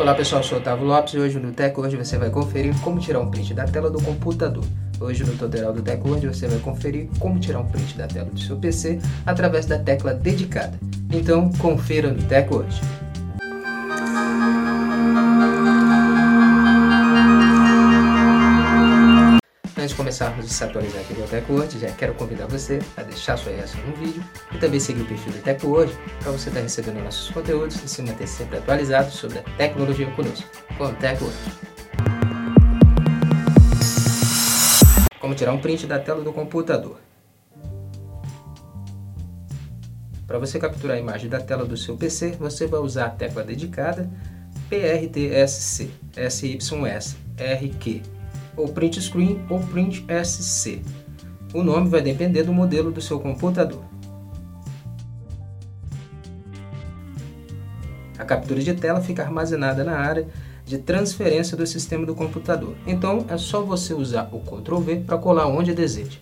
Olá pessoal, eu sou o Otávio Lopes e hoje no Tech hoje você vai conferir como tirar um print da tela do computador. Hoje no tutorial do Tech Word você vai conferir como tirar um print da tela do seu PC através da tecla dedicada. Então confira no Tech começarmos a se atualizar aqui do TechWord, já quero convidar você a deixar sua reação no vídeo e também seguir o perfil do TechWord para você estar recebendo nossos conteúdos e se manter sempre atualizado sobre a tecnologia conosco, com o TechWord. Como tirar um print da tela do computador. Para você capturar a imagem da tela do seu PC, você vai usar a tecla dedicada PRTSC, SYS, RQ ou print screen ou print SC. O nome vai depender do modelo do seu computador. A captura de tela fica armazenada na área de transferência do sistema do computador. Então é só você usar o Ctrl V para colar onde deseja.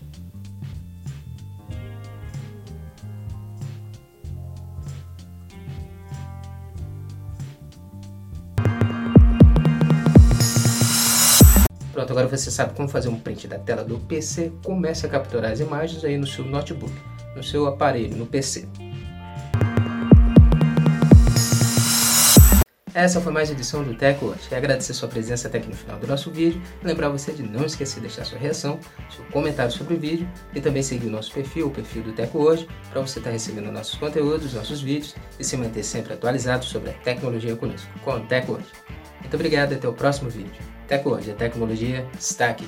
Pronto, agora você sabe como fazer um print da tela do PC. Comece a capturar as imagens aí no seu notebook, no seu aparelho, no PC. Essa foi mais uma edição do Tech Watch. E agradecer sua presença até aqui no final do nosso vídeo. lembrar você de não esquecer de deixar sua reação, seu comentário sobre o vídeo e também seguir o nosso perfil, o perfil do Hoje, para você estar recebendo nossos conteúdos, nossos vídeos e se manter sempre atualizado sobre a tecnologia conosco, com o Hoje. Muito obrigado e até o próximo vídeo. Tecnologia está aqui.